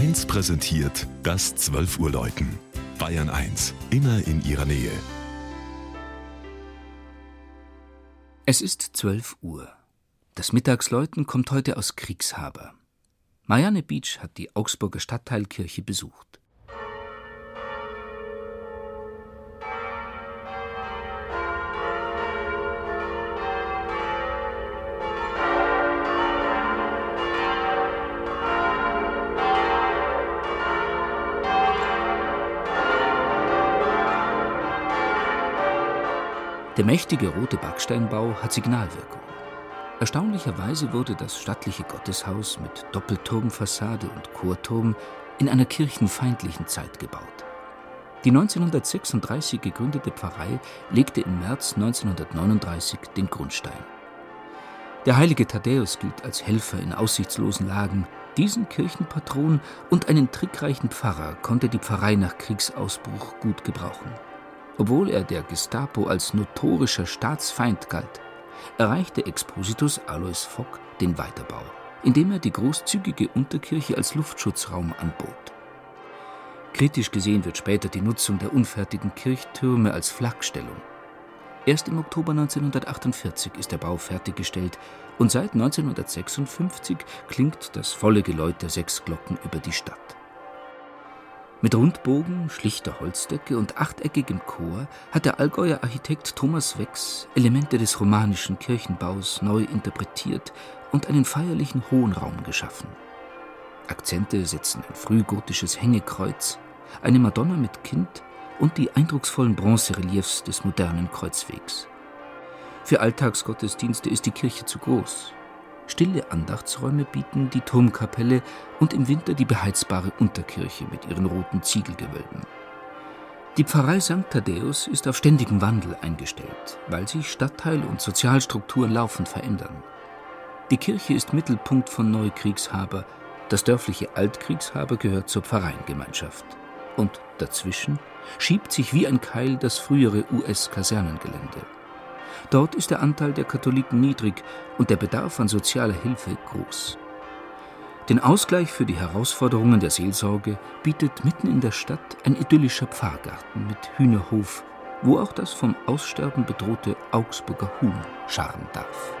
1 präsentiert das 12 Uhr Läuten. Bayern 1, immer in ihrer Nähe. Es ist 12 Uhr. Das Mittagsläuten kommt heute aus Kriegshaber. Marianne Beach hat die Augsburger Stadtteilkirche besucht. Der mächtige rote Backsteinbau hat Signalwirkung. Erstaunlicherweise wurde das stattliche Gotteshaus mit Doppelturmfassade und Chorturm in einer kirchenfeindlichen Zeit gebaut. Die 1936 gegründete Pfarrei legte im März 1939 den Grundstein. Der heilige Thaddäus gilt als Helfer in aussichtslosen Lagen. Diesen Kirchenpatron und einen trickreichen Pfarrer konnte die Pfarrei nach Kriegsausbruch gut gebrauchen. Obwohl er der Gestapo als notorischer Staatsfeind galt, erreichte Expositus Alois Fock den Weiterbau, indem er die großzügige Unterkirche als Luftschutzraum anbot. Kritisch gesehen wird später die Nutzung der unfertigen Kirchtürme als Flakstellung. Erst im Oktober 1948 ist der Bau fertiggestellt und seit 1956 klingt das volle Geläut der sechs Glocken über die Stadt. Mit Rundbogen, schlichter Holzdecke und achteckigem Chor hat der Allgäuer Architekt Thomas Wex Elemente des romanischen Kirchenbaus neu interpretiert und einen feierlichen Hohenraum geschaffen. Akzente setzen ein frühgotisches Hängekreuz, eine Madonna mit Kind und die eindrucksvollen Bronzereliefs des modernen Kreuzwegs. Für Alltagsgottesdienste ist die Kirche zu groß, Stille Andachtsräume bieten die Turmkapelle und im Winter die beheizbare Unterkirche mit ihren roten Ziegelgewölben. Die Pfarrei St. Thaddäus ist auf ständigen Wandel eingestellt, weil sich Stadtteil und Sozialstrukturen laufend verändern. Die Kirche ist Mittelpunkt von Neukriegshaber, das dörfliche Altkriegshaber gehört zur Pfarreiengemeinschaft. Und dazwischen schiebt sich wie ein Keil das frühere US-Kasernengelände. Dort ist der Anteil der Katholiken niedrig und der Bedarf an sozialer Hilfe groß. Den Ausgleich für die Herausforderungen der Seelsorge bietet mitten in der Stadt ein idyllischer Pfarrgarten mit Hühnerhof, wo auch das vom Aussterben bedrohte Augsburger Huhn scharren darf.